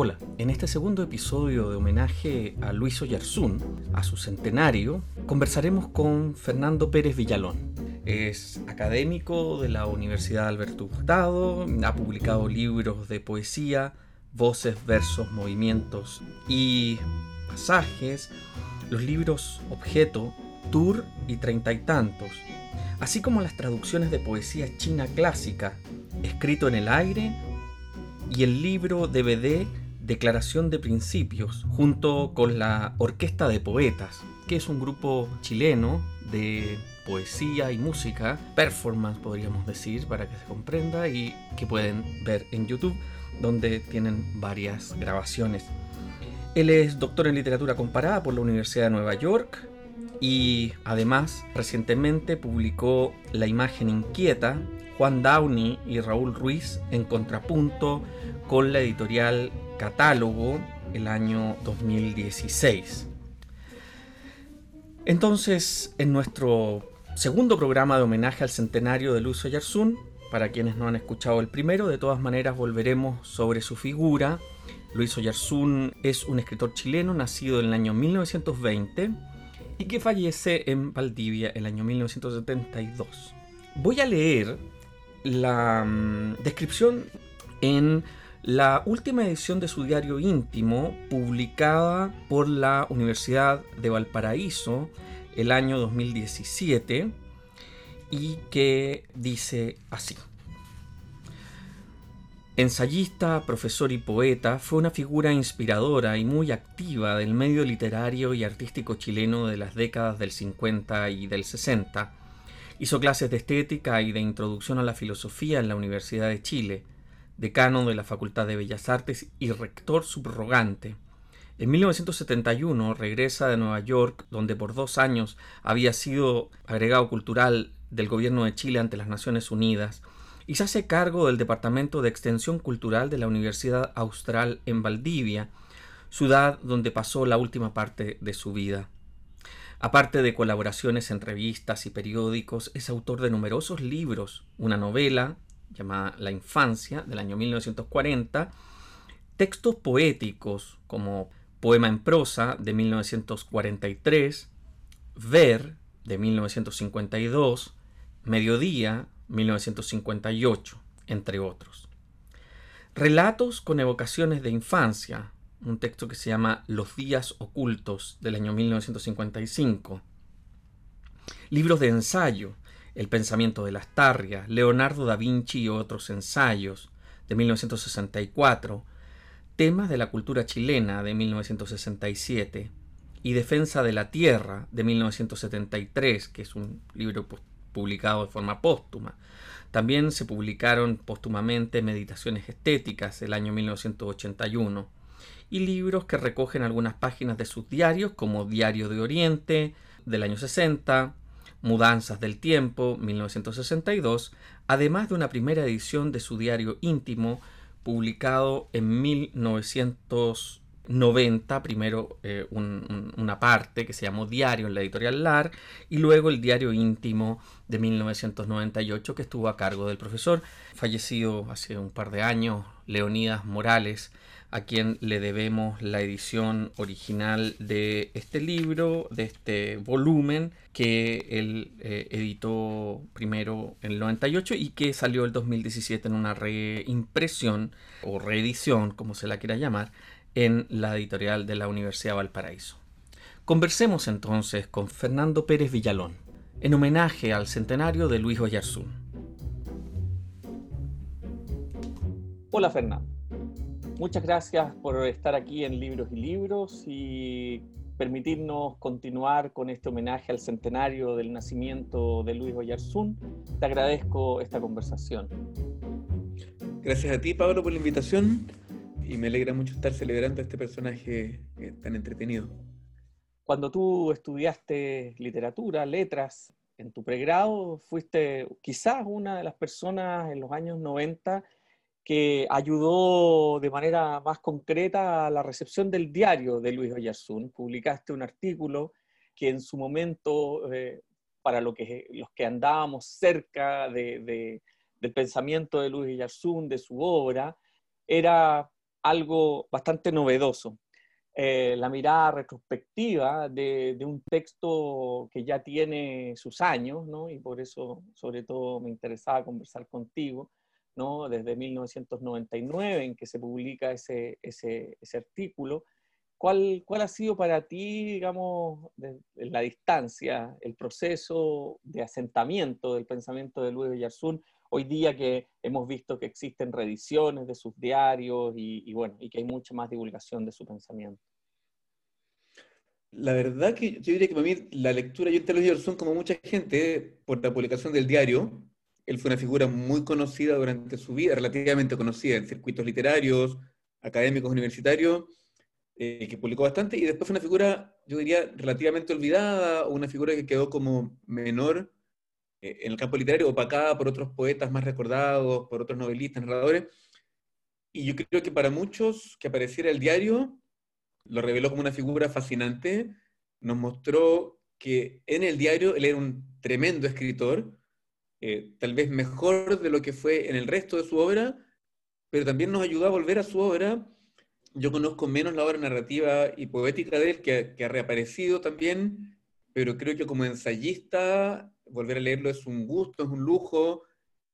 Hola, en este segundo episodio de homenaje a Luis Oyarzún, a su centenario, conversaremos con Fernando Pérez Villalón. Es académico de la Universidad Alberto Hurtado, ha publicado libros de poesía, voces, versos, movimientos y pasajes, los libros Objeto, Tour y Treinta y Tantos, así como las traducciones de poesía china clásica, escrito en el aire, y el libro DVD Declaración de Principios, junto con la Orquesta de Poetas, que es un grupo chileno de poesía y música, performance podríamos decir, para que se comprenda, y que pueden ver en YouTube, donde tienen varias grabaciones. Él es doctor en literatura comparada por la Universidad de Nueva York y además recientemente publicó La imagen inquieta, Juan Downey y Raúl Ruiz en contrapunto con la editorial catálogo el año 2016. Entonces, en nuestro segundo programa de homenaje al centenario de Luis Oyarzún, para quienes no han escuchado el primero, de todas maneras volveremos sobre su figura. Luis Oyarzún es un escritor chileno nacido en el año 1920 y que fallece en Valdivia el año 1972. Voy a leer la mm, descripción en la última edición de su diario íntimo, publicada por la Universidad de Valparaíso el año 2017, y que dice así. Ensayista, profesor y poeta, fue una figura inspiradora y muy activa del medio literario y artístico chileno de las décadas del 50 y del 60. Hizo clases de estética y de introducción a la filosofía en la Universidad de Chile decano de la Facultad de Bellas Artes y rector subrogante. En 1971 regresa de Nueva York, donde por dos años había sido agregado cultural del gobierno de Chile ante las Naciones Unidas, y se hace cargo del Departamento de Extensión Cultural de la Universidad Austral en Valdivia, ciudad donde pasó la última parte de su vida. Aparte de colaboraciones en revistas y periódicos, es autor de numerosos libros, una novela, llamada La Infancia, del año 1940, textos poéticos como Poema en prosa, de 1943, Ver, de 1952, Mediodía, 1958, entre otros. Relatos con evocaciones de infancia, un texto que se llama Los días ocultos del año 1955. Libros de ensayo, el pensamiento de las Tarrias, Leonardo da Vinci y otros ensayos de 1964, Temas de la cultura chilena de 1967 y Defensa de la Tierra de 1973, que es un libro publicado de forma póstuma. También se publicaron póstumamente Meditaciones Estéticas el año 1981 y libros que recogen algunas páginas de sus diarios como Diario de Oriente del año 60, Mudanzas del Tiempo, 1962, además de una primera edición de su diario íntimo, publicado en 1990, primero eh, una parte que se llamó Diario en la editorial LAR, y luego el diario íntimo de 1998 que estuvo a cargo del profesor, fallecido hace un par de años, Leonidas Morales, a quien le debemos la edición original de este libro, de este volumen que él eh, editó primero en el 98 y que salió el 2017 en una reimpresión o reedición, como se la quiera llamar, en la editorial de la Universidad de Valparaíso. Conversemos entonces con Fernando Pérez Villalón, en homenaje al centenario de Luis Oyarzún. Hola Fernando. Muchas gracias por estar aquí en Libros y Libros y permitirnos continuar con este homenaje al centenario del nacimiento de Luis Oyarzún. Te agradezco esta conversación. Gracias a ti, Pablo, por la invitación y me alegra mucho estar celebrando este personaje eh, tan entretenido. Cuando tú estudiaste literatura, letras, en tu pregrado, fuiste quizás una de las personas en los años 90 que ayudó de manera más concreta a la recepción del diario de Luis Oyarzún. Publicaste un artículo que en su momento, eh, para lo que, los que andábamos cerca de, del pensamiento de Luis Oyarzún, de su obra, era algo bastante novedoso. Eh, la mirada retrospectiva de, un texto que ya tiene sus años, ¿no? y por eso sobre todo me interesaba conversar contigo, ¿no? desde 1999 en que se publica ese, ese, artículo. ¿Cuál, ¿Cuál, ha sido para ti, digamos, en la distancia, el proceso de asentamiento del pensamiento de Luis Yarzún hoy día que hemos visto que existen reediciones de sus diarios y, bueno, y que hay mucha más divulgación de su pensamiento. La verdad que yo diría que para mí la lectura, yo entendí son como mucha gente, por la publicación del diario, él fue una figura muy conocida durante su vida, relativamente conocida en circuitos literarios, académicos, universitarios, eh, que publicó bastante, y después fue una figura, yo diría, relativamente olvidada, o una figura que quedó como menor en el campo literario, opacada por otros poetas más recordados, por otros novelistas, narradores. Y yo creo que para muchos que apareciera el diario, lo reveló como una figura fascinante, nos mostró que en el diario él era un tremendo escritor, eh, tal vez mejor de lo que fue en el resto de su obra, pero también nos ayudó a volver a su obra. Yo conozco menos la obra narrativa y poética de él, que ha reaparecido también, pero creo que como ensayista volver a leerlo es un gusto, es un lujo.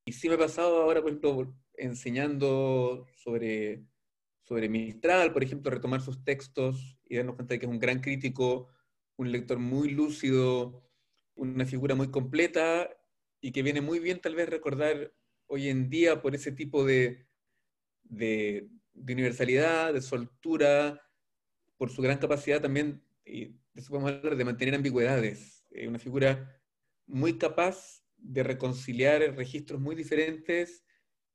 Y sí me ha pasado ahora, por ejemplo, enseñando sobre, sobre Mistral, por ejemplo, retomar sus textos y darnos cuenta de que es un gran crítico, un lector muy lúcido, una figura muy completa y que viene muy bien tal vez recordar hoy en día por ese tipo de, de, universalidad, de soltura, por su gran capacidad también, de eso podemos de mantener ambigüedades. Eh, una figura muy capaz de reconciliar registros muy diferentes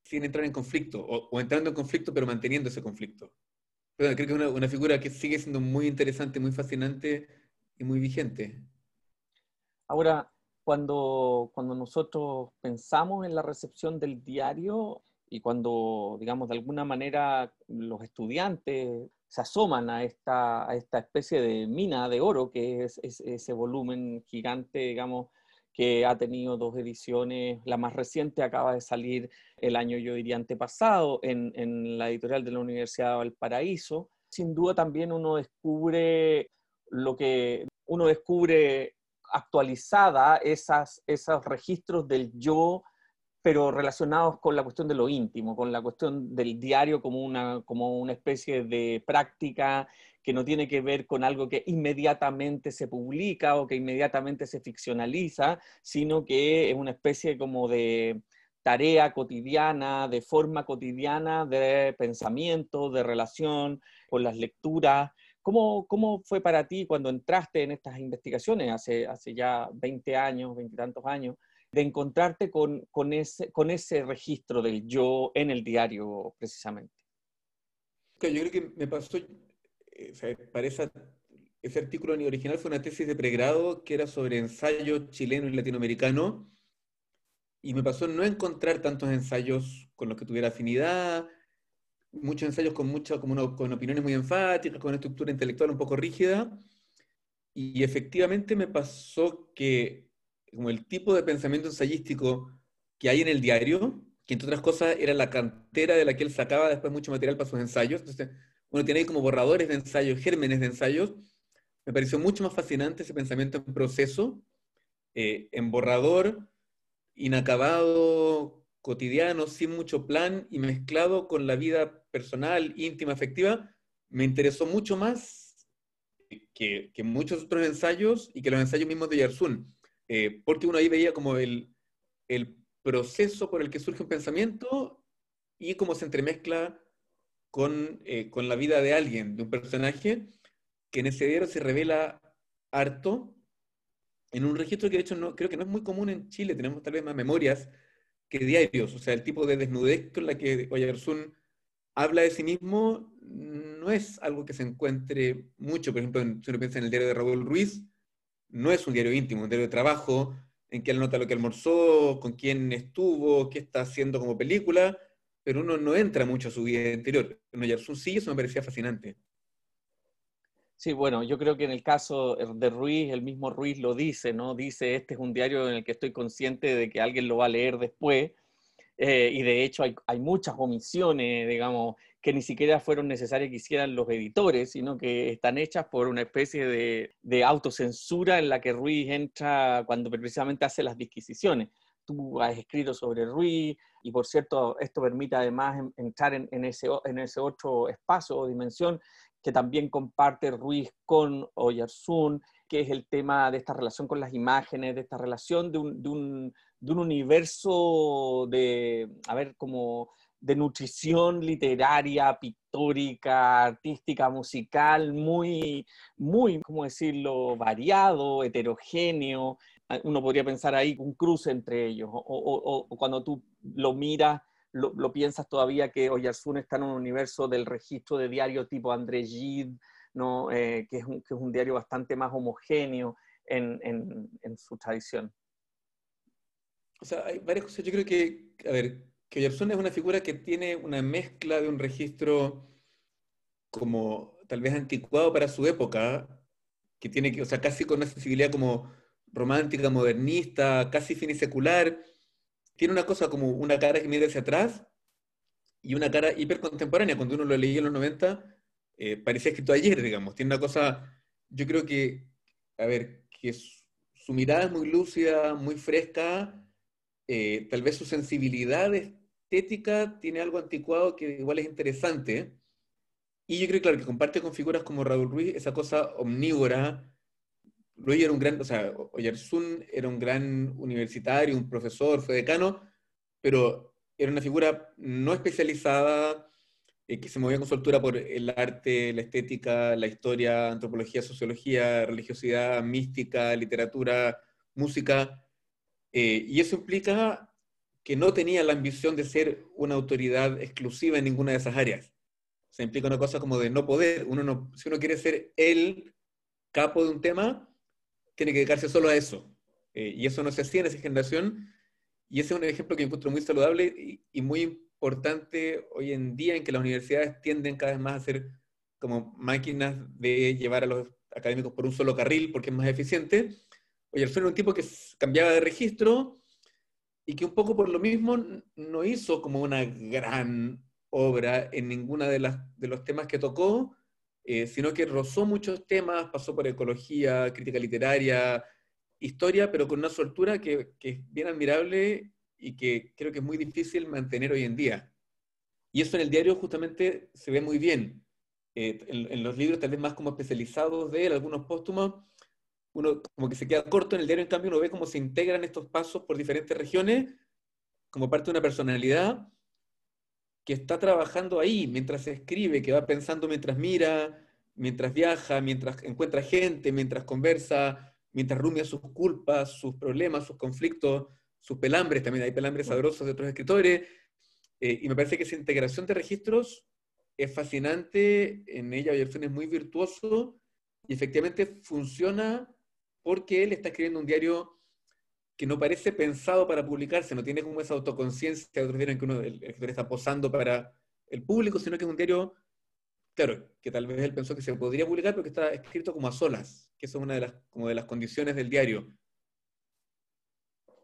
sin entrar en conflicto, o, entrando en conflicto pero manteniendo ese conflicto. creo que es una, una, figura que sigue siendo muy interesante, muy fascinante y muy vigente. Ahora, cuando, cuando nosotros pensamos en la recepción del diario y cuando, digamos, de alguna manera los estudiantes se asoman a esta, a esta especie de mina de oro que es, es ese volumen gigante, digamos, que ha tenido dos ediciones. La más reciente acaba de salir el año, yo diría, antepasado, en, en la editorial de la Universidad de Valparaíso. Sin duda también uno descubre lo que uno descubre actualizada esas, esos registros del yo, pero relacionados con la cuestión de lo íntimo, con la cuestión del diario como una, como una especie de práctica que no tiene que ver con algo que inmediatamente se publica o que inmediatamente se ficcionaliza, sino que es una especie como de tarea cotidiana, de forma cotidiana de pensamiento, de relación con las lecturas. ¿Cómo, ¿Cómo, fue para ti cuando entraste en estas investigaciones hace, hace ya 20 años, 20 y tantos años, de encontrarte con, con, ese, con ese registro del yo en el diario precisamente? Yo creo que me pasó eh, parece, ese artículo original fue una tesis de pregrado que era sobre ensayo chileno y latinoamericano, y me pasó no encontrar tantos ensayos con los que tuviera afinidad, muchos ensayos con, mucha, como con opiniones muy enfáticas, con una estructura intelectual un poco rígida, y efectivamente me pasó que como el tipo de pensamiento ensayístico que hay en el diario, que entre otras cosas era la cantera de la que él sacaba después mucho material para sus ensayos, entonces uno tiene ahí como borradores de ensayos, gérmenes de ensayos. Me pareció mucho más fascinante ese pensamiento en proceso, eh, en borrador, inacabado, cotidiano, sin mucho plan y mezclado con la vida personal, íntima, afectiva. Me interesó mucho más que, muchos otros ensayos y que los ensayos mismos de Yersun, eh, porque uno ahí veía como el, proceso por el que surge un pensamiento y cómo se entremezcla eh, con, la vida de alguien, de un personaje, que en ese diario se revela harto, en un registro que de hecho no, creo que no es muy común en Chile, tenemos tal vez más memorias que diarios, o sea, el tipo de desnudez con la que Oyarzún habla de sí mismo no es algo que se encuentre mucho, por ejemplo, si uno piensa en el diario de Raúl Ruiz, no es un diario íntimo, un diario de trabajo, en que él nota lo que almorzó, con quién estuvo, qué está haciendo como película, pero uno no entra mucho a su vida interior. En Oyarzún sí, eso me parecía fascinante. Sí, bueno, yo creo que en el caso de Ruiz, el mismo Ruiz lo dice, ¿no? Dice, este es un diario en el que estoy consciente de que alguien lo va a leer después. eh, y de hecho hay, hay, muchas omisiones, digamos, que ni siquiera fueron necesarias que hicieran los editores, sino que están hechas por una especie de, de autocensura en la que Ruiz entra cuando precisamente hace las disquisiciones. Tú has escrito sobre Ruiz y por cierto esto permite además entrar en, ese, otro espacio o dimensión que también comparte Ruiz con Oyarzún, que es el tema de esta relación con las imágenes, de esta relación de un, de un universo de, a ver, como de nutrición literaria, pictórica, artística, musical, muy, muy, ¿cómo decirlo?, variado, heterogéneo. Uno podría pensar ahí un cruce entre ellos, o, cuando tú lo miras, lo, piensas todavía que Oyarzún está en un universo del registro de diario tipo André Gide, ¿no? Eh, que, es un, que, es un, diario bastante más homogéneo en, en, en su tradición. O sea, hay varias cosas. Yo creo que, a ver, que Oyarzún es una figura que tiene una mezcla de un registro como tal vez anticuado para su época, que tiene que, o sea, casi con una sensibilidad como romántica, modernista, casi finisecular. Tiene una cosa como una cara que mira hacia atrás y una cara hipercontemporánea. Cuando uno lo leía en los 90, eh, parecía escrito ayer, digamos. Tiene una cosa, yo creo que, a ver, que su mirada es muy lúcida, muy fresca, eh, tal vez su sensibilidad estética tiene algo anticuado que igual es interesante. Y yo creo, claro, que comparte con figuras como Raúl Ruiz esa cosa omnívora. Ruiz era un gran, o sea, Oyarzún era un gran universitario, un profesor, fue decano, pero era una figura no especializada, eh, que se movía con soltura por el arte, la estética, la historia, antropología, sociología, religiosidad, mística, literatura, música. Eh, y eso implica que no tenía la ambición de ser una autoridad exclusiva en ninguna de esas áreas. Se implica una cosa como de no poder. Uno no, si uno quiere ser el capo de un tema, tiene que dedicarse solo a eso. Eh, y eso no se hacía en esa generación. Y ese es un ejemplo que encuentro muy saludable y, muy importante hoy en día en que las universidades tienden cada vez más a ser como máquinas de llevar a los académicos por un solo carril porque es más eficiente. Oye, era un tipo que cambiaba de registro y que un poco por lo mismo no hizo como una gran obra en ninguna de, las, de los temas que tocó, eh, sino que rozó muchos temas, pasó por ecología, crítica literaria, historia, pero con una soltura que, que, es bien admirable y que creo que es muy difícil mantener hoy en día. Y eso en el diario justamente se ve muy bien. Eh, en, en, los libros tal vez más como especializados de él, algunos póstumos, uno como que se queda corto en el diario, en cambio uno ve cómo se integran estos pasos por diferentes regiones como parte de una personalidad que está trabajando ahí mientras se escribe, que va pensando mientras mira, mientras viaja, mientras encuentra gente, mientras conversa, mientras rumia sus culpas, sus problemas, sus conflictos, sus pelambres, también hay pelambres sabrosos de otros escritores, eh, y me parece que esa integración de registros es fascinante, en ella Oyerson es muy virtuoso, y efectivamente funciona porque él está escribiendo un diario que no parece pensado para publicarse, no tiene como esa autoconciencia de otros diarios que uno, el escritor está posando para el público, sino que es un diario, claro, que tal vez él pensó que se podría publicar, pero que está escrito como a solas, que eso es una de las, como de las condiciones del diario.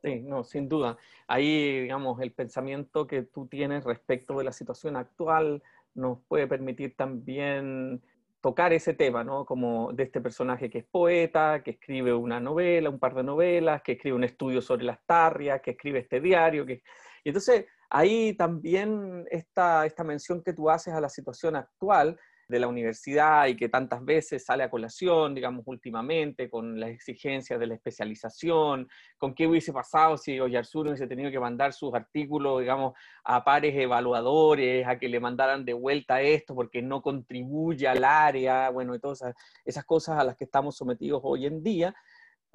Sí, no, sin duda. Ahí, digamos, el pensamiento que tú tienes respecto de la situación actual nos puede permitir también tocar ese tema, ¿no? Como de este personaje que es poeta, que escribe una novela, un par de novelas, que escribe un estudio sobre las tarrias, que escribe este diario. Que... Y entonces ahí también esta, esta mención que tú haces a la situación actual de la universidad y que tantas veces sale a colación, digamos, últimamente, con las exigencias de la especialización, con qué hubiese pasado si Oyarzún hubiese tenido que mandar sus artículos, digamos, a pares evaluadores, a que le mandaran de vuelta esto porque no contribuye al área, bueno, y todas esas, cosas a las que estamos sometidos hoy en día.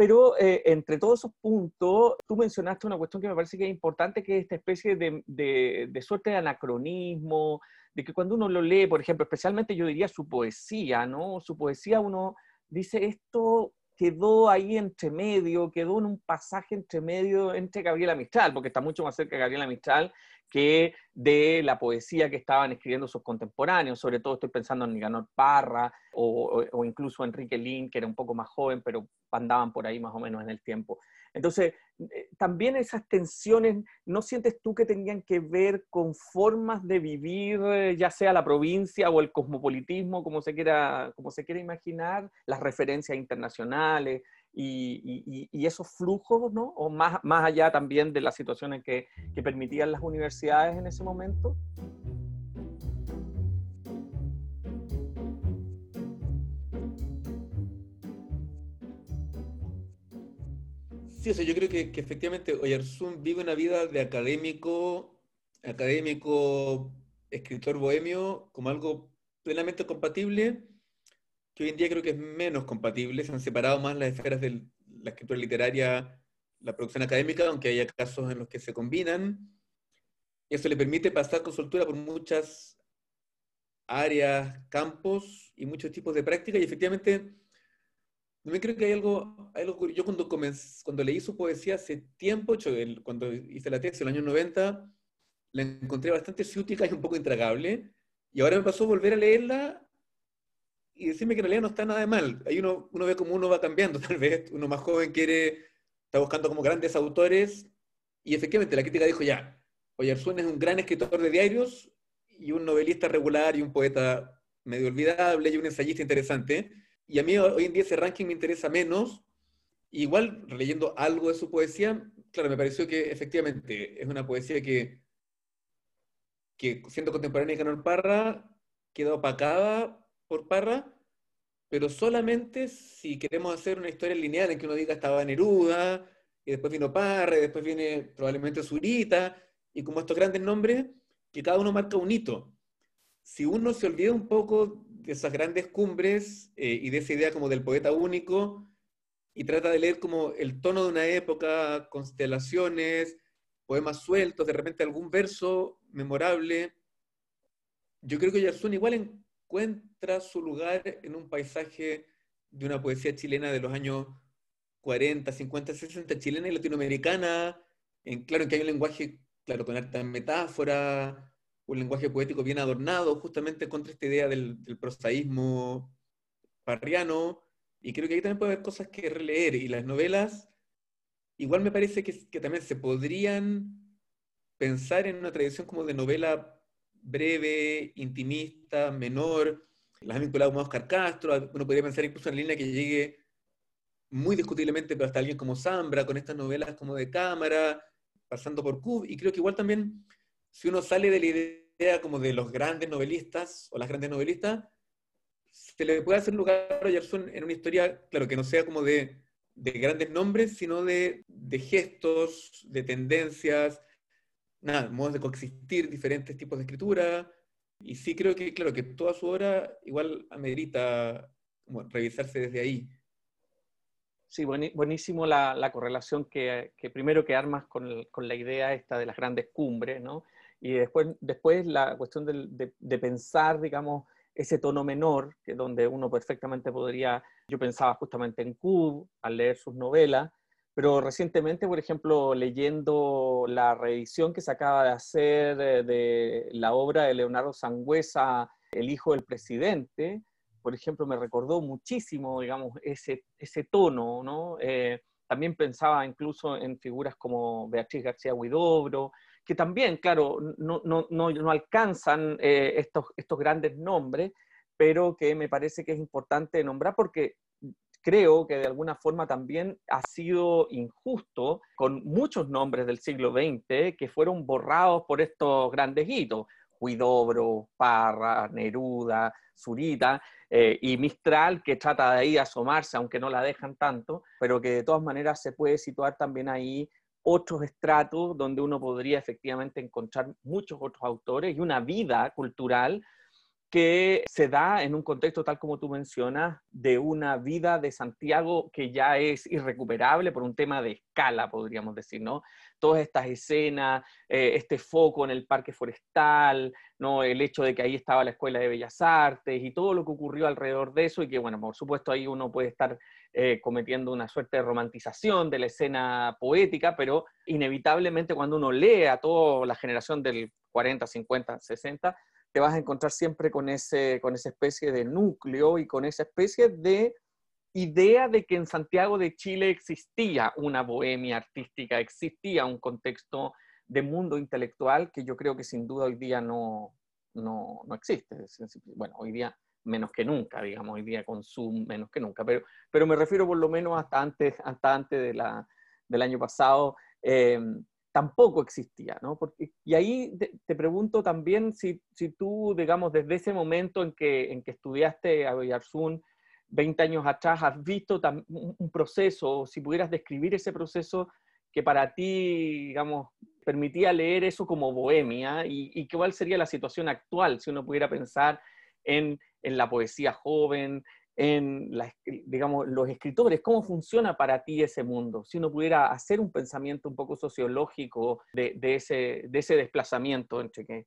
Pero eh, entre todos esos puntos, tú mencionaste una cuestión que me parece que es importante, que es esta especie de, de, de suerte de anacronismo, de que cuando uno lo lee, por ejemplo, especialmente yo diría su poesía, ¿no? Su poesía uno dice esto quedó ahí entre medio, quedó en un pasaje entre medio entre Gabriela Mistral, porque está mucho más cerca de Gabriela Mistral que de la poesía que estaban escribiendo sus contemporáneos, sobre todo estoy pensando en Nicanor Parra o, o, incluso Enrique Lin, que era un poco más joven, pero andaban por ahí más o menos en el tiempo. Entonces, eh, también esas tensiones, ¿no sientes tú que tenían que ver con formas de vivir, eh, ya sea la provincia o el cosmopolitismo, como se quiera, como se quiera imaginar, las referencias internacionales, y, esos flujos, ¿no? O más, más allá también de las situaciones que, que permitían las universidades en ese momento. Sí, o sea, yo creo que, que efectivamente Oyarzún vive una vida de académico, académico, escritor bohemio, como algo plenamente compatible hoy en día creo que es menos compatible, se han separado más las esferas de la escritura literaria, la producción académica, aunque haya casos en los que se combinan. Eso le permite pasar con soltura por muchas áreas, campos y muchos tipos de práctica. Y efectivamente también creo que hay algo, algo yo cuando, cuando leí su poesía hace tiempo, cuando hice la tesis en el año 90, la encontré bastante ciútica y un poco intragable, y ahora me pasó volver a leerla y decirme que en realidad no está nada de mal. Ahí uno, uno ve cómo uno va cambiando, tal vez. Uno más joven quiere, está buscando como grandes autores, y efectivamente la crítica dijo ya, Oyarzún es un gran escritor de diarios y un novelista regular y un poeta medio olvidable y un ensayista interesante. Y a mí hoy en día ese ranking me interesa menos. Igual, leyendo algo de su poesía, claro, me pareció que efectivamente es una poesía que, que siendo contemporánea de Canal Parra, queda opacada por Parra, pero solamente si queremos hacer una historia lineal en que uno diga estaba Neruda, y después vino Parra, y después viene probablemente Zurita, y como estos grandes nombres, que cada uno marca un hito. Si uno se olvida un poco de esas grandes cumbres eh, y de esa idea como del poeta único, y trata de leer como el tono de una época, constelaciones, poemas sueltos, de repente algún verso memorable, yo creo que Yarsun igual en, encuentra su lugar en un paisaje de una poesía chilena de los años 40, 50, 60, chilena y latinoamericana, en, claro que hay un lenguaje, claro, con harta metáfora, un lenguaje poético bien adornado, justamente contra esta idea del, prosaísmo parriano, y creo que ahí también puede haber cosas que releer, y las novelas, igual me parece que, que también se podrían pensar en una tradición como de novela breve, intimista, menor. Las ha vinculado con Oscar Castro, uno podría pensar incluso en línea que llegue muy discutiblemente, pero hasta alguien como Zambra, con estas novelas como de cámara, pasando por Cub, y creo que igual también, si uno sale de la idea como de los grandes novelistas o las grandes novelistas, se le puede hacer lugar a Yerson en una historia, claro, que no sea como de, de grandes nombres, sino de, de gestos, de tendencias, nada, modos de coexistir, diferentes tipos de escritura. Y sí creo que, claro, que toda su obra igual amerita como, revisarse desde ahí. Sí, buenísimo la, la correlación que, que, primero que armas con, la idea esta de las grandes cumbres, ¿no? Y después, después la cuestión de, de, pensar, digamos, ese tono menor, que donde uno perfectamente podría, yo pensaba justamente en Cub al leer sus novelas, pero recientemente, por ejemplo, leyendo la reedición que se acaba de hacer de la obra de Leonardo Sangüesa, El hijo del presidente, por ejemplo, me recordó muchísimo, digamos, ese, ese tono, ¿no? Eh, también pensaba incluso en figuras como Beatriz García Huidobro, que también, claro, no, no, no, no alcanzan eh, estos, estos grandes nombres, pero que me parece que es importante nombrar porque creo que de alguna forma también ha sido injusto con muchos nombres del siglo XX que fueron borrados por estos grandes hitos. Huidobro, Parra, Neruda, Zurita eh, y Mistral, que trata de ahí asomarse, aunque no la dejan tanto, pero que de todas maneras se puede situar también ahí otros estratos donde uno podría efectivamente encontrar muchos otros autores y una vida cultural que se da en un contexto tal como tú mencionas, de una vida de Santiago que ya es irrecuperable por un tema de escala, podríamos decir, ¿no? todas estas escenas, eh, este foco en el parque forestal, ¿no? el hecho de que ahí estaba la Escuela de Bellas Artes y todo lo que ocurrió alrededor de eso y que, bueno, por supuesto ahí uno puede estar eh, cometiendo una suerte de romantización de la escena poética, pero inevitablemente cuando uno lee a toda la generación del 40, 50, 60, te vas a encontrar siempre con, ese, con esa especie de núcleo y con esa especie de idea de que en Santiago de Chile existía una bohemia artística, existía un contexto de mundo intelectual que yo creo que sin duda hoy día no, no, no existe. Bueno, hoy día menos que nunca, digamos, hoy día con Zoom menos que nunca, pero, pero me refiero por lo menos hasta antes, hasta antes de la, del año pasado, eh, tampoco existía, ¿no? Y ahí te, pregunto también si, si, tú, digamos, desde ese momento en que, en que estudiaste a Bellarzún, 20 años atrás, has visto un proceso, si pudieras describir ese proceso que para ti, digamos, permitía leer eso como bohemia y, y cuál sería la situación actual si uno pudiera pensar en, en la poesía joven, en digamos, los escritores, ¿cómo funciona para ti ese mundo? Si uno pudiera hacer un pensamiento un poco sociológico de, ese, de ese desplazamiento entre que...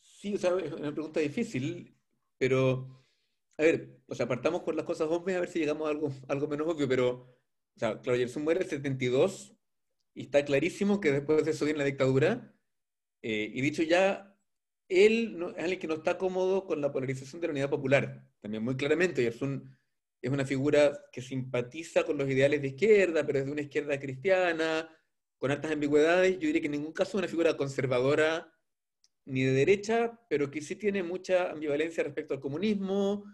Sí, o sea, es una pregunta difícil, pero, a ver, o sea, partamos con las cosas obvias a ver si llegamos a algo, algo menos obvio, pero, o sea, claro, Gerson muere en el 72 y está clarísimo que después de eso viene la dictadura, eh, y dicho ya, él es alguien que no está cómodo con la polarización de la unidad popular, también muy claramente, y es una figura que simpatiza con los ideales de izquierda, pero es de una izquierda cristiana, con altas ambigüedades, yo diría que en ningún caso es una figura conservadora ni de derecha, pero que sí tiene mucha ambivalencia respecto al comunismo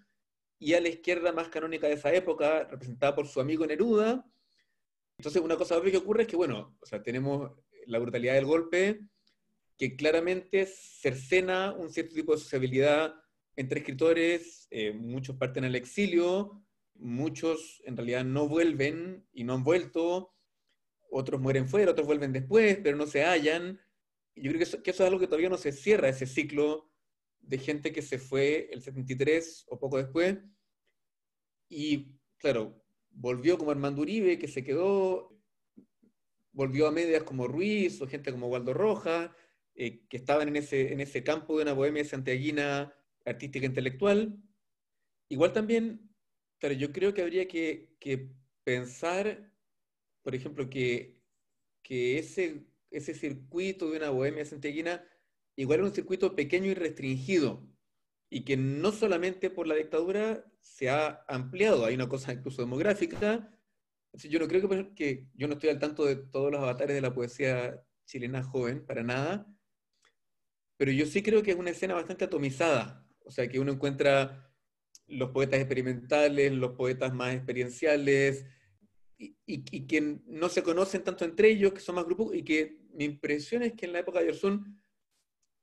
y a la izquierda más canónica de esa época, representada por su amigo Neruda. Entonces, una cosa obvia que ocurre es que, bueno, o sea, tenemos la brutalidad del golpe, que claramente cercena un cierto tipo de sociabilidad entre escritores, eh, muchos parten al exilio, muchos en realidad no vuelven y no han vuelto, otros mueren fuera, otros vuelven después, pero no se hallan. yo creo que eso, que eso es algo que todavía no se cierra, ese ciclo de gente que se fue el 73 o poco después. Y claro, volvió como Armando Uribe, que se quedó, volvió a medias como Ruiz o gente como Waldo Rojas, eh, que estaban en ese, en ese campo de una bohemia santiaguina artística intelectual. Igual también, pero yo creo que habría que, que pensar, por ejemplo, que, que ese, ese circuito de una bohemia santiaguina igual era un circuito pequeño y restringido, y que no solamente por la dictadura se ha ampliado, hay una cosa incluso demográfica. Yo no creo que, que yo no estoy al tanto de todos los avatares de la poesía chilena joven, para nada, pero yo sí creo que es una escena bastante atomizada, o sea, que uno encuentra los poetas experimentales, los poetas más experienciales, y, y, que no se conocen tanto entre ellos, que son más grupos, y que mi impresión es que en la época de Yersun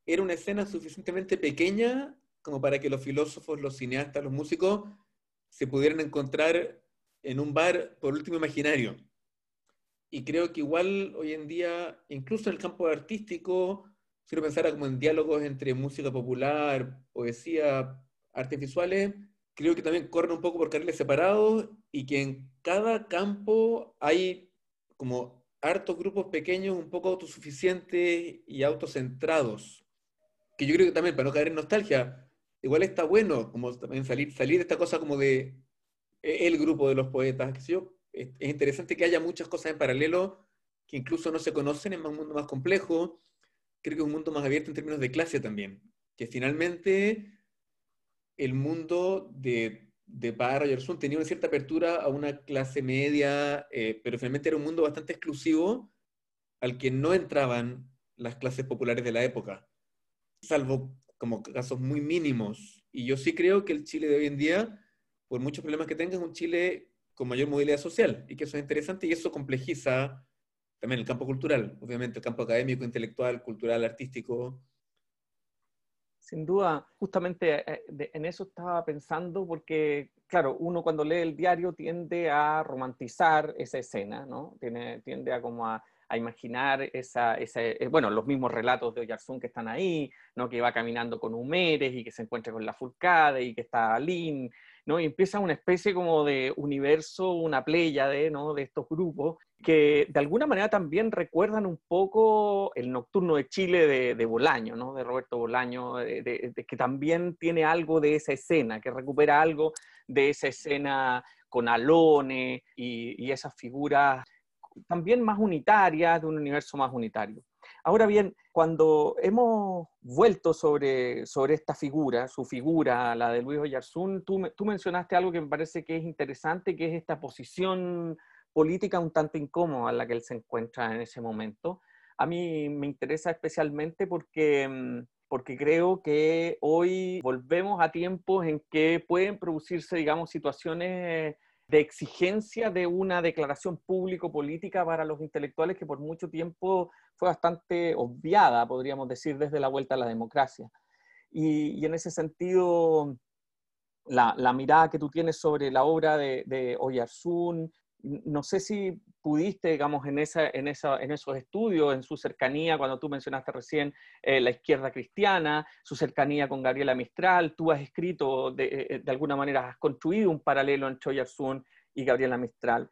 era una escena suficientemente pequeña como para que los filósofos, los cineastas, los músicos se pudieran encontrar en un bar, por último, imaginario. Y creo que igual hoy en día, incluso en el campo artístico, si uno pensara como en diálogos entre música popular, poesía, artes visuales, creo que también corren un poco por carriles separados y que en cada campo hay como hartos grupos pequeños un poco autosuficientes y autocentrados. Que yo creo que también, para no caer en nostalgia, igual está bueno como también salir, salir de esta cosa como de e, el grupo de los poetas. Que yo, es interesante que haya muchas cosas en paralelo que incluso no se conocen en un mundo más complejo creo que es un mundo más abierto en términos de clase también, que finalmente el mundo de, de Parra y tenía una cierta apertura a una clase media, eh, pero finalmente era un mundo bastante exclusivo al que no entraban las clases populares de la época, salvo como casos muy mínimos. Y yo sí creo que el Chile de hoy en día, por muchos problemas que tenga, es un Chile con mayor movilidad social y que eso es interesante y eso complejiza también el campo cultural, obviamente, el campo académico, intelectual, cultural, artístico. Sin duda, justamente eh, en eso estaba pensando porque, claro, uno cuando lee el diario tiende a romantizar esa escena, ¿no? Tiene, tiende a como a, imaginar esa, eh, bueno, los mismos relatos de Oyarzún que están ahí, ¿no? que va caminando con Humeres y que se encuentra con la Fulcade y que está Lin, ¿no? y empieza una especie como de universo, una playa de, ¿no? de estos grupos que de alguna manera también recuerdan un poco el Nocturno de Chile de, Bolaño, ¿no? de Roberto Bolaño, de, que también tiene algo de esa escena, que recupera algo de esa escena con Alone y, y esas figuras también más unitarias, de un universo más unitario. Ahora bien, cuando hemos vuelto sobre, sobre esta figura, su figura, la de Luis Oyarzún, tú, tú mencionaste algo que me parece que es interesante, que es esta posición política un tanto incómoda en la que él se encuentra en ese momento. A mí me interesa especialmente porque, mm, porque creo que hoy volvemos a tiempos en que pueden producirse, digamos, situaciones de exigencia de una declaración público-política para los intelectuales que por mucho tiempo fue bastante obviada, podríamos decir, desde la vuelta a la democracia. Y, en ese sentido, la, mirada que tú tienes sobre la obra de, de Oyarzún, no sé si pudiste, digamos, en, esa, en, esos estudios, en su cercanía, cuando tú mencionaste recién eh, la izquierda cristiana, su cercanía con Gabriela Mistral, tú has escrito, de, eh, de alguna manera, has construido un paralelo entre Oyarzún y Gabriela Mistral.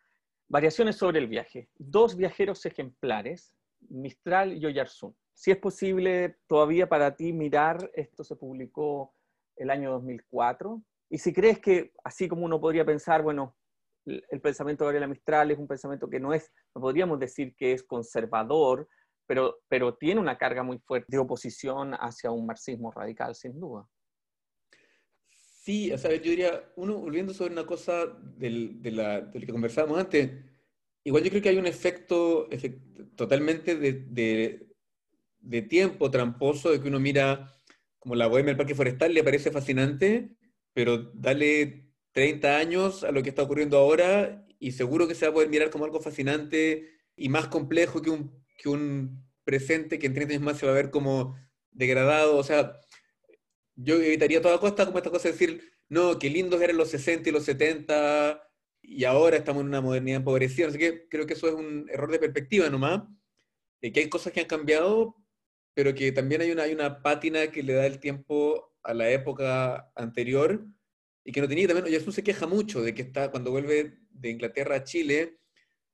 Variaciones sobre el viaje. Dos viajeros ejemplares, Mistral y Oyarzún. Si es posible todavía para ti mirar, esto se publicó el año 2004, y si crees que, así como uno podría pensar, bueno, el pensamiento de Gabriela Mistral es un pensamiento que no es, no podríamos decir que es conservador, pero, pero tiene una carga muy fuerte de oposición hacia un marxismo radical, sin duda. Sí, o sea, yo diría, uno, volviendo sobre una cosa del, de, la, de que conversábamos antes, igual yo creo que hay un efecto, totalmente de, de, tiempo tramposo, de que uno mira como la bohemia del parque forestal, le parece fascinante, pero dale 30 años a lo que está ocurriendo ahora y seguro que se va a poder mirar como algo fascinante y más complejo que un, que un presente que en 30 años más se va a ver como degradado. O sea, yo evitaría toda costa como esta cosa de decir, no, qué lindos eran los 60 y los 70 y ahora estamos en una modernidad empobrecida. Así que creo que eso es un error de perspectiva nomás, de que hay cosas que han cambiado, pero que también hay una, hay una pátina que le da el tiempo a la época anterior y que no tenía también, Jesús se queja mucho de que está, cuando vuelve de Inglaterra a Chile,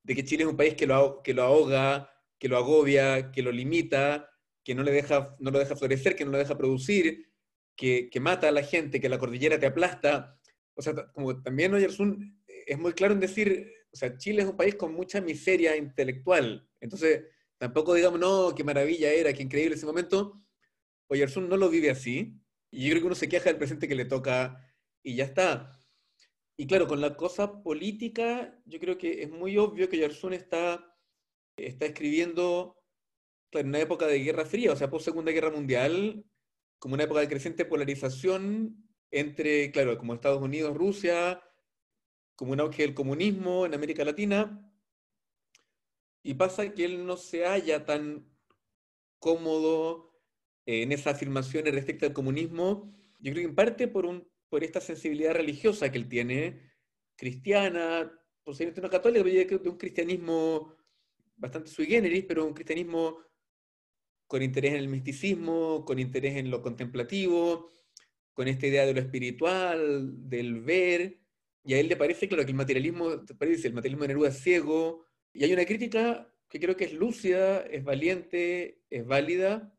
de que Chile es un país que lo, que lo ahoga, que lo agobia, que lo limita, que no, le deja, no lo deja florecer, que no lo deja producir, que, que mata a la gente, que la cordillera te aplasta. O sea, como también Oyersun es muy claro en decir, o sea, Chile es un país con mucha miseria intelectual. Entonces, tampoco digamos, no, qué maravilla era, qué increíble ese momento. Oyersun no lo vive así. Y yo creo que uno se queja del presente que le toca y ya está. Y claro, con la cosa política, yo creo que es muy obvio que Yarsun está, está escribiendo en una época de Guerra Fría, o sea, post Segunda Guerra Mundial, como una época de creciente polarización entre, claro, como Estados Unidos, Rusia, como un auge del comunismo en América Latina. Y pasa que él no se halla tan cómodo en esas afirmaciones respecto al comunismo, yo creo que en parte por un por esta sensibilidad religiosa que él tiene, cristiana, posiblemente no católica, pero de un cristianismo bastante sui generis, pero un cristianismo con interés en el misticismo, con interés en lo contemplativo, con esta idea de lo espiritual, del ver, y a él le parece, claro, que el materialismo, parece, el materialismo de Neruda es ciego, y hay una crítica que creo que es lúcida, es valiente, es válida,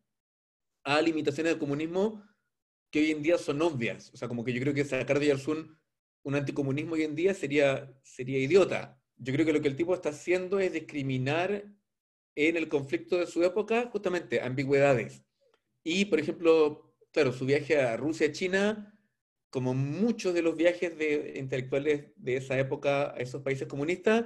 a limitaciones del comunismo, que hoy en día son obvias. O sea, como que yo creo que sacar de Yarsun un anticomunismo hoy en día sería, sería idiota. Yo creo que lo que el tipo está haciendo es discriminar en el conflicto de su época justamente ambigüedades. Y, por ejemplo, claro, su viaje a Rusia, China, como muchos de los viajes de intelectuales de esa época a esos países comunistas,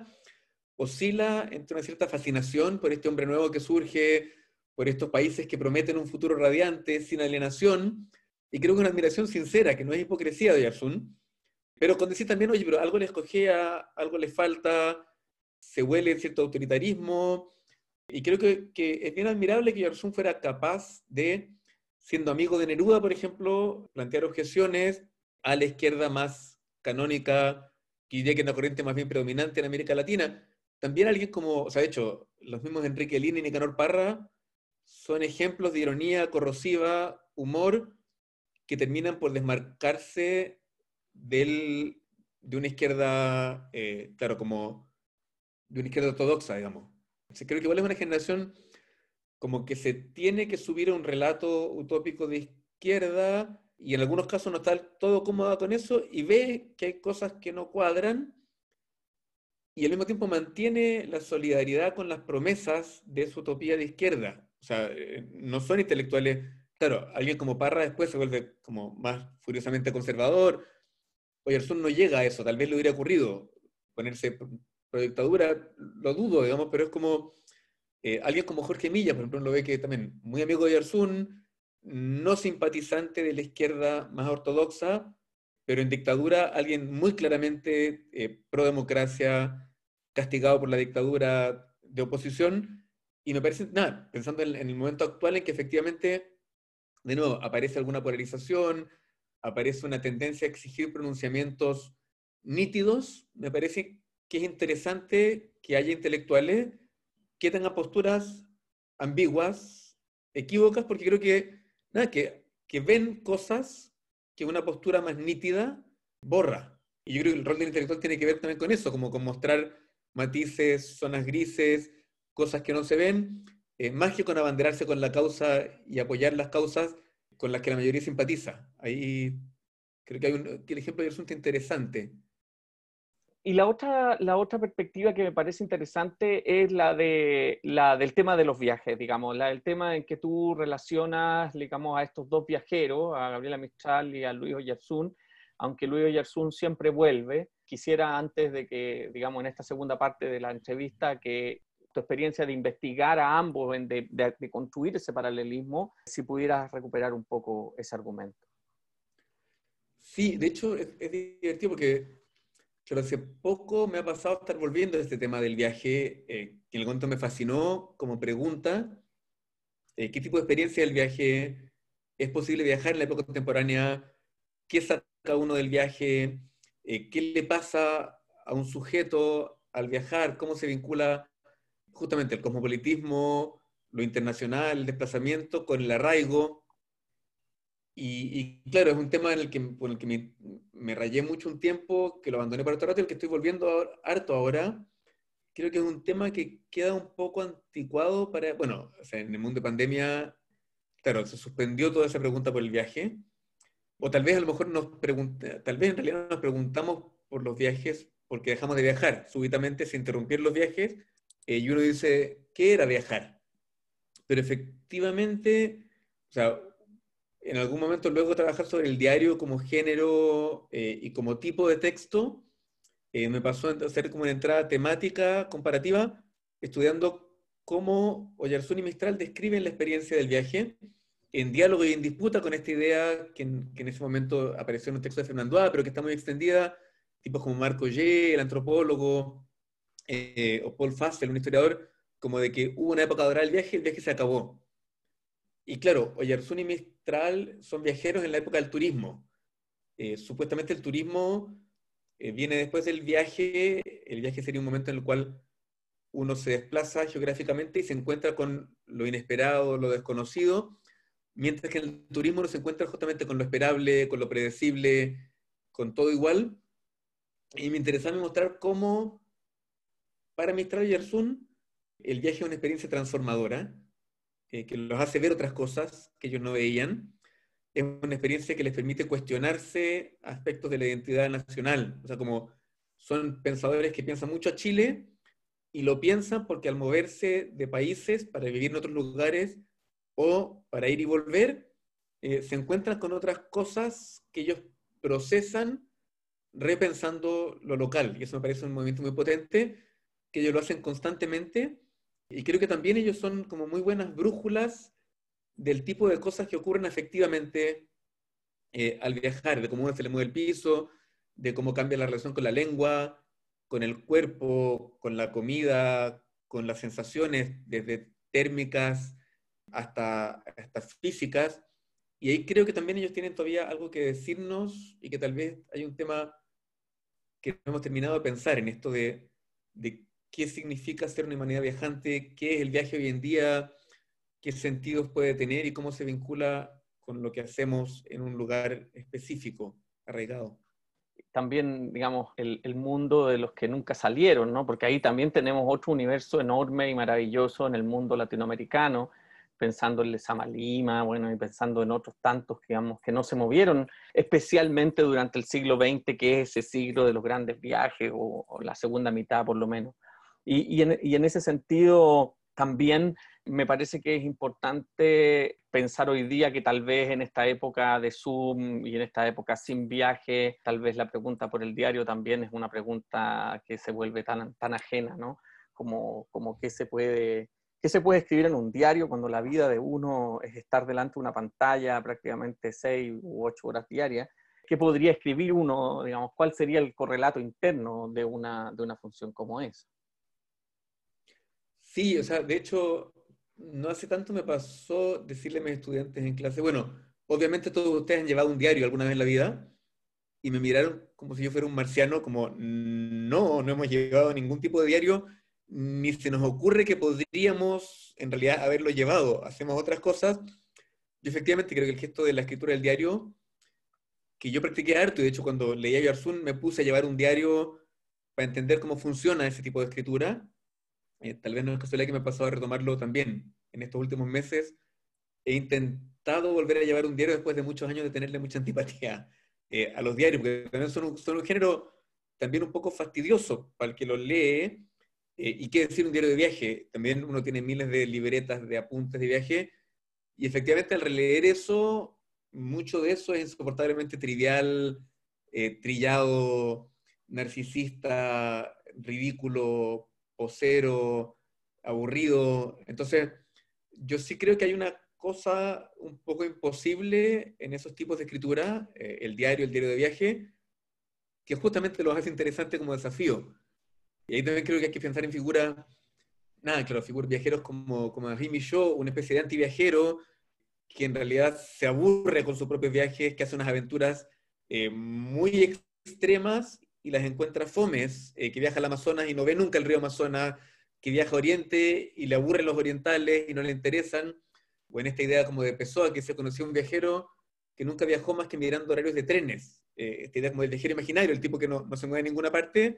oscila entre una cierta fascinación por este hombre nuevo que surge, por estos países que prometen un futuro radiante, sin alienación, y creo que una admiración sincera, que no es hipocresía de Yarsun, pero con decir también, oye, pero algo le escogea, algo le falta, se huele cierto autoritarismo, y creo que, que es bien admirable que Yarsun fuera capaz de, siendo amigo de Neruda, por ejemplo, plantear objeciones a la izquierda más canónica, que diría que es una corriente más bien predominante en América Latina. también alguien como, o sea, de hecho, los mismos Enrique Lina y Nicanor Parra son ejemplos de ironía corrosiva, humor, que terminan por desmarcarse del, de una izquierda, eh, claro, como de una izquierda ortodoxa, digamos. creo que igual es una generación como que se tiene que subir a un relato utópico de izquierda y en algunos casos no está todo cómoda con eso y ve que hay cosas que no cuadran y al mismo tiempo mantiene la solidaridad con las promesas de su utopía de izquierda. O sea, eh, no son intelectuales. Claro, alguien como Parra después se vuelve como más furiosamente conservador. Oyarzún no llega a eso, tal vez le hubiera ocurrido ponerse pro dictadura, lo dudo, digamos, pero es como eh, alguien como Jorge Milla, por ejemplo, lo ve que también muy amigo de Oyarzún, no simpatizante de la izquierda más ortodoxa, pero en dictadura alguien muy claramente eh, pro democracia, castigado por la dictadura de oposición, y me parece, nada, pensando en, el momento actual en que efectivamente, de nuevo, aparece alguna polarización, aparece una tendencia a exigir pronunciamientos nítidos, me parece que es interesante que haya intelectuales que tengan posturas ambiguas, equívocas, porque creo que, que ven cosas que una postura más nítida borra. Y yo creo que el rol del intelectual tiene que ver también con eso, como con mostrar matices, zonas grises, cosas que no se ven, eh, más que con abanderarse con la causa y apoyar las causas con las que la mayoría simpatiza. Ahí creo que, hay un, que el ejemplo de asunto interesante. Y la otra, la otra perspectiva que me parece interesante es la, de, la del tema de los viajes, digamos, la del tema en que tú relacionas, digamos, a estos dos viajeros, a Gabriela Mistral y a Luis Oyarzún, aunque Luis Oyarzún siempre vuelve. Quisiera antes de que, digamos, en esta segunda parte de la entrevista, que tu experiencia de investigar a ambos, de, de, construir ese paralelismo, si pudieras recuperar un poco ese argumento. Sí, de hecho es, es divertido porque pero hace poco me ha pasado estar volviendo a este tema del viaje, eh, que en el momento me fascinó como pregunta. Eh, ¿Qué tipo de experiencia del viaje? ¿Es posible viajar en la época contemporánea? ¿Qué saca uno del viaje? Eh, ¿Qué le pasa a un sujeto al viajar? ¿Cómo se vincula justamente el cosmopolitismo, lo internacional, el desplazamiento con el arraigo? Y, claro, es un tema en el que, por el que me, rayé mucho un tiempo, que lo abandoné para otro rato, el que estoy volviendo harto ahora. Creo que es un tema que queda un poco anticuado para, bueno, en el mundo de pandemia, claro, se suspendió toda esa pregunta por el viaje. O tal vez a lo mejor nos pregunta, tal vez en realidad nos preguntamos por los viajes porque dejamos de viajar. Súbitamente se interrumpieron los viajes eh, y uno dice, ¿qué era viajar? Pero efectivamente, o sea, en algún momento luego trabajar sobre el diario como género eh, y como tipo de texto, eh, me pasó a hacer como una entrada temática comparativa, estudiando cómo Oyarzún y Mistral describen la experiencia del viaje en diálogo y en disputa con esta idea que en, ese momento apareció en un texto de Fernando A, pero que está muy extendida, tipos como Marco Ye, el antropólogo, eh, o Paul Fassel, un historiador, como de que hubo una época dorada del viaje, el viaje se acabó. Y claro, Oyarzún y Mistral son viajeros en la época del turismo. Eh, supuestamente el turismo eh, viene después del viaje. El viaje sería un momento en el cual uno se desplaza geográficamente y se encuentra con lo inesperado, lo desconocido, mientras que el turismo no se encuentra justamente con lo esperable, con lo predecible, con todo igual. Y me interesaba mostrar cómo para Mistral y Oyarzún el viaje es una experiencia transformadora eh, que los hace ver otras cosas que ellos no veían. Es una experiencia que les permite cuestionarse aspectos de la identidad nacional. O sea, como son pensadores que piensan mucho a Chile y lo piensan porque al moverse de países para vivir en otros lugares o para ir y volver, eh, se encuentran con otras cosas que ellos procesan repensando lo local. Y eso me parece un movimiento muy potente, que ellos lo hacen constantemente y creo que también ellos son como muy buenas brújulas del tipo de cosas que ocurren efectivamente eh, al viajar, de cómo se le mueve el piso, de cómo cambia la relación con la lengua, con el cuerpo, con la comida, con las sensaciones, desde térmicas hasta, hasta físicas. Y ahí creo que también ellos tienen todavía algo que decirnos y que tal vez hay un tema que no hemos terminado de pensar en esto de, de qué significa ser una humanidad viajante, qué es el viaje hoy en día, qué sentidos puede tener y cómo se vincula con lo que hacemos en un lugar específico, arraigado. También, digamos, el, el, mundo de los que nunca salieron, ¿no? Porque ahí también tenemos otro universo enorme y maravilloso en el mundo latinoamericano, pensando en Lezama Lima, bueno, y pensando en otros tantos, digamos, que no se movieron, especialmente durante el siglo XX, que es ese siglo de los grandes viajes, o, la segunda mitad por lo menos. Y, y, en, y, en, ese sentido, también me parece que es importante pensar hoy día que tal vez en esta época de Zoom y en esta época sin viaje, tal vez la pregunta por el diario también es una pregunta que se vuelve tan, tan ajena, ¿no? Como, como qué se puede ¿Qué se puede escribir en un diario cuando la vida de uno es estar delante de una pantalla prácticamente seis u ocho horas diarias? ¿Qué podría escribir uno, digamos, cuál sería el correlato interno de una, de una función como esa? Sí, o sea, de hecho, no hace tanto me pasó decirle a mis estudiantes en clase, bueno, obviamente todos ustedes han llevado un diario alguna vez en la vida, y me miraron como si yo fuera un marciano, como, no, no hemos llevado ningún tipo de diario, ni se nos ocurre que podríamos en realidad haberlo llevado. Hacemos otras cosas. Yo efectivamente creo que el gesto de la escritura del diario, que yo practiqué harto, y de hecho cuando leía Yarzun me puse a llevar un diario para entender cómo funciona ese tipo de escritura. Eh, tal vez no es casualidad que me ha pasado a retomarlo también en estos últimos meses. He intentado volver a llevar un diario después de muchos años de tenerle mucha antipatía eh, a los diarios, porque también son un, son un género también un poco fastidioso para el que los lee, eh, ¿Y qué decir un diario de viaje? También uno tiene miles de libretas de apuntes de viaje y efectivamente al releer eso, mucho de eso es insoportablemente trivial, eh, trillado, narcisista, ridículo, posero, aburrido. Entonces, yo sí creo que hay una cosa un poco imposible en esos tipos de escritura, eh, el diario, el diario de viaje, que justamente lo hace interesante como desafío y ahí también creo que hay que pensar en figuras, nada, claro, figuras viajeros como, como Rimi Shaw, una especie de antiviajero que en realidad se aburre con sus propios viajes, que hace unas aventuras eh, muy extremas y las encuentra fomes, eh, que viaja al Amazonas y no ve nunca el río Amazonas, que viaja a Oriente y le aburren los orientales y no le interesan, o en esta idea como de Pessoa, que se conoció un viajero que nunca viajó más que mirando horarios de trenes, eh, esta idea como del viajero imaginario, el tipo que no, no se mueve a ninguna parte,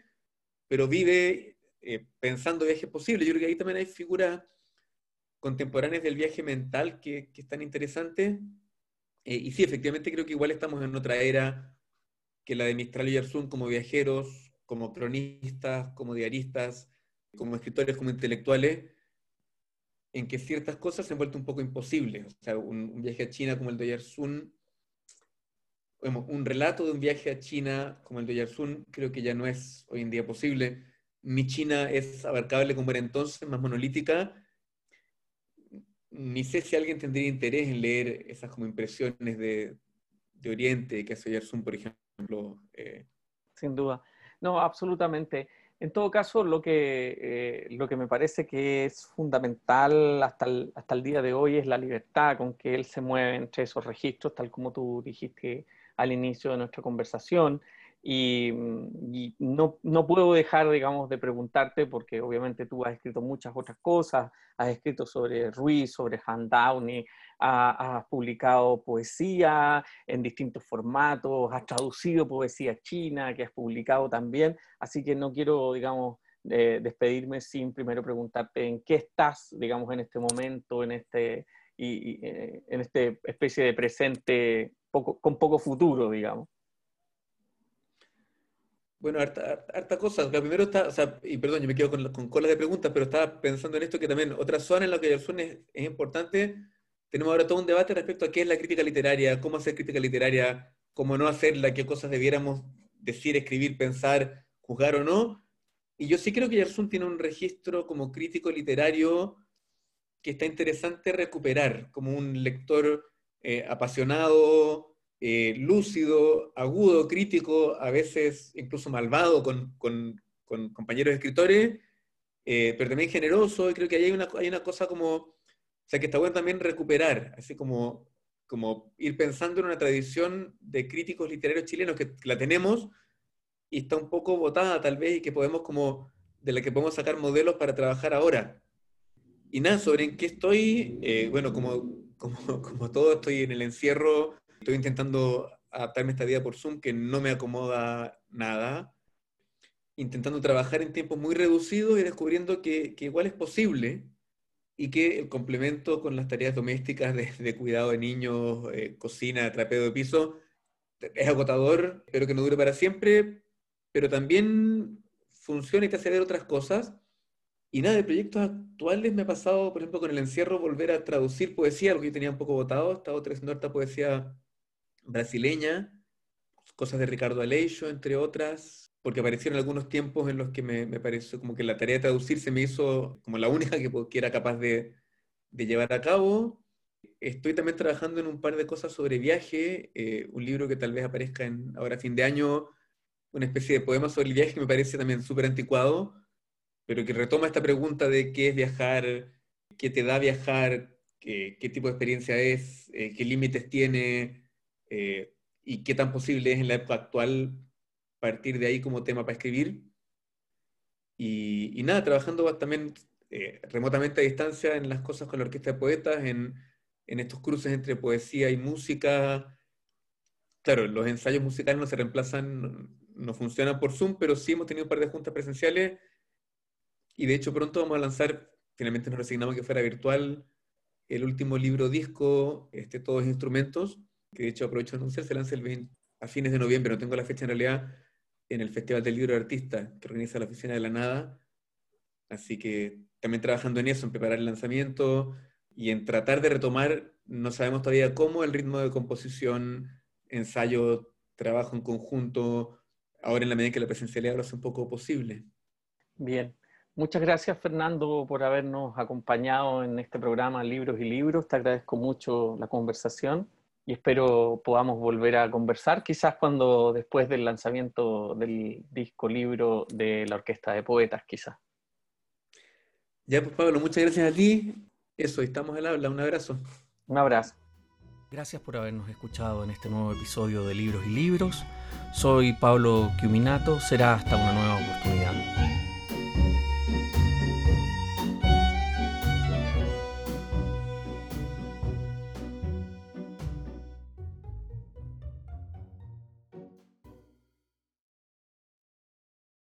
pero vive eh, pensando viajes posibles. Yo creo que ahí también hay figuras contemporáneas del viaje mental que, que están interesantes. Eh, y sí, efectivamente creo que igual estamos en otra era que la de Mistral y Yarzún como viajeros, como cronistas, como diaristas, como escritores, como intelectuales, en que ciertas cosas se han vuelto un poco imposibles. O sea, un, viaje a China como el de Yarzún, un relato de un viaje a China como el de Yarsun creo que ya no es hoy en día posible. Mi China es abarcable como era entonces, más monolítica. Ni sé si alguien tendría interés en leer esas como impresiones de, de Oriente que hace Yarsun, por ejemplo. Eh. Sin duda. No, absolutamente. En todo caso, lo que, eh, lo que me parece que es fundamental hasta el, hasta el día de hoy es la libertad con que él se mueve entre esos registros, tal como tú dijiste al inicio de nuestra conversación. Y, no, no, puedo dejar, digamos, de preguntarte, porque obviamente tú has escrito muchas otras cosas, has escrito sobre Ruiz, sobre Han Downey, has, publicado poesía en distintos formatos, has traducido poesía china, que has publicado también, así que no quiero, digamos, despedirme sin primero preguntarte en qué estás, digamos, en este momento, en este, y, eh, en este especie de presente con poco futuro, digamos. Bueno, harta, harta cosa. Lo primero está, o sea, y perdón, yo me quedo con, con colas de preguntas, pero estaba pensando en esto que también otra zona en la que es, es importante. Tenemos ahora todo un debate respecto a qué es la crítica literaria, cómo hacer crítica literaria, cómo no hacerla, qué cosas debiéramos decir, escribir, pensar, juzgar o no. Y yo sí creo que Yersun tiene un registro como crítico literario que está interesante recuperar, como un lector eh, apasionado, eh, lúcido, agudo, crítico, a veces incluso malvado con, compañeros escritores, eh, pero también generoso, y creo que ahí hay una, hay una cosa como, o sea, que está bueno también recuperar, así como, como ir pensando en una tradición de críticos literarios chilenos que la tenemos y está un poco botada tal vez y que podemos como de la que podemos sacar modelos para trabajar ahora. Y nada, sobre en qué estoy, eh, bueno, como, como, como, todo, estoy en el encierro, estoy intentando adaptarme a esta vida por Zoom que no me acomoda nada, intentando trabajar en tiempos muy reducidos y descubriendo que, que igual es posible y que el complemento con las tareas domésticas de, cuidado de niños, eh, cocina, trapeo de piso, es agotador, espero que no dure para siempre, pero también funciona y te hace ver otras cosas. Y nada, de proyectos actuales me ha pasado, por ejemplo, con el encierro, volver a traducir poesía, algo que yo tenía un poco votado, he estado traduciendo esta poesía brasileña, cosas de Ricardo Aleixo, entre otras, porque aparecieron algunos tiempos en los que me, pareció como que la tarea de traducir se me hizo como la única que, que era capaz de, de llevar a cabo. Estoy también trabajando en un par de cosas sobre viaje, eh, un libro que tal vez aparezca en, ahora a fin de año, una especie de poema sobre el viaje que me parece también súper anticuado, pero que retoma esta pregunta de qué es viajar, qué te da viajar, qué, qué tipo de experiencia es, eh, qué límites tiene eh, y qué tan posible es en la época actual partir de ahí como tema para escribir. Y, y nada, trabajando también eh, remotamente a distancia en las cosas con la Orquesta de Poetas, en, en estos cruces entre poesía y música. Claro, los ensayos musicales no se reemplazan, no funcionan por Zoom, pero sí hemos tenido un par de juntas presenciales y de hecho pronto vamos a lanzar, finalmente nos resignamos que fuera virtual, el último libro disco, este, Todos Instrumentos, que de hecho aprovecho de anunciar, se lanza el 20, a fines de noviembre, no tengo la fecha en realidad, en el Festival del Libro de Artista, que organiza la Oficina de la Nada. Así que también trabajando en eso, en preparar el lanzamiento y en tratar de retomar, no sabemos todavía cómo, el ritmo de composición, ensayo, trabajo en conjunto, ahora en la medida que la presencialidad lo hace un poco posible. Bien. Muchas gracias, Fernando, por habernos acompañado en este programa Libros y Libros. Te agradezco mucho la conversación y espero podamos volver a conversar, quizás cuando después del lanzamiento del disco libro de la Orquesta de Poetas, quizás. Ya, pues Pablo, muchas gracias a ti. Eso, estamos al habla. Un abrazo. Un abrazo. Gracias por habernos escuchado en este nuevo episodio de Libros y Libros. Soy Pablo Quiminato. Será hasta una nueva oportunidad.